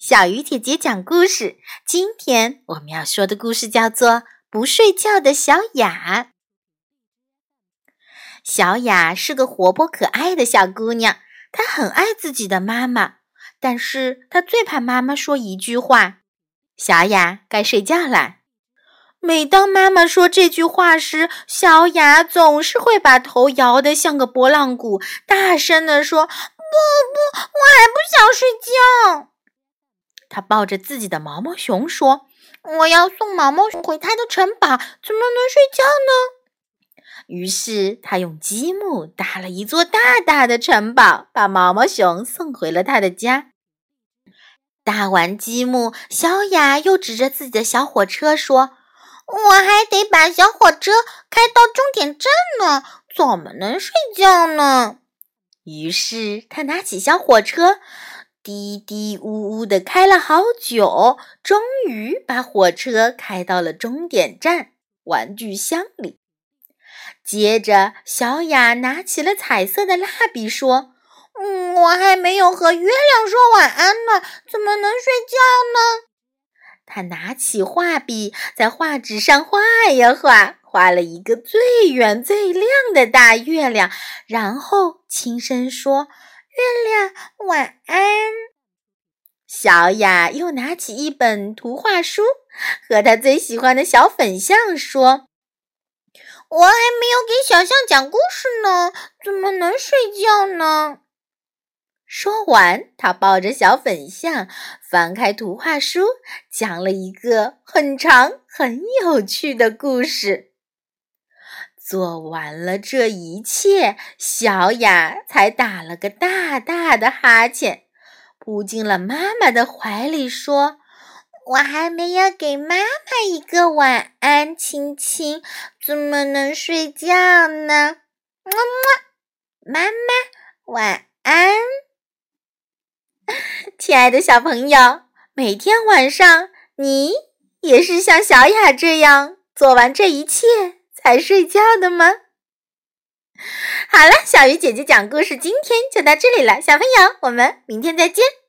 小鱼姐姐讲故事。今天我们要说的故事叫做《不睡觉的小雅》。小雅是个活泼可爱的小姑娘，她很爱自己的妈妈，但是她最怕妈妈说一句话：“小雅，该睡觉啦。”每当妈妈说这句话时，小雅总是会把头摇得像个拨浪鼓，大声地说：“不不，我还不想睡觉。”他抱着自己的毛毛熊说：“我要送毛毛熊回他的城堡，怎么能睡觉呢？”于是他用积木搭了一座大大的城堡，把毛毛熊送回了他的家。搭完积木，小雅又指着自己的小火车说：“我还得把小火车开到终点站呢，怎么能睡觉呢？”于是他拿起小火车。嘀嘀呜呜的开了好久，终于把火车开到了终点站——玩具箱里。接着，小雅拿起了彩色的蜡笔，说：“嗯，我还没有和月亮说晚安呢，怎么能睡觉呢？”她拿起画笔，在画纸上画呀画，画了一个最圆最亮的大月亮，然后轻声说。月亮，晚安。小雅又拿起一本图画书，和她最喜欢的小粉象说：“我还没有给小象讲故事呢，怎么能睡觉呢？”说完，他抱着小粉象，翻开图画书，讲了一个很长、很有趣的故事。做完了这一切，小雅才打了个大大的哈欠，扑进了妈妈的怀里，说：“我还没有给妈妈一个晚安亲亲，怎么能睡觉呢？”么么，妈妈晚安，亲爱的小朋友，每天晚上你也是像小雅这样做完这一切。才睡觉的吗？好了，小鱼姐姐讲故事，今天就到这里了，小朋友，我们明天再见。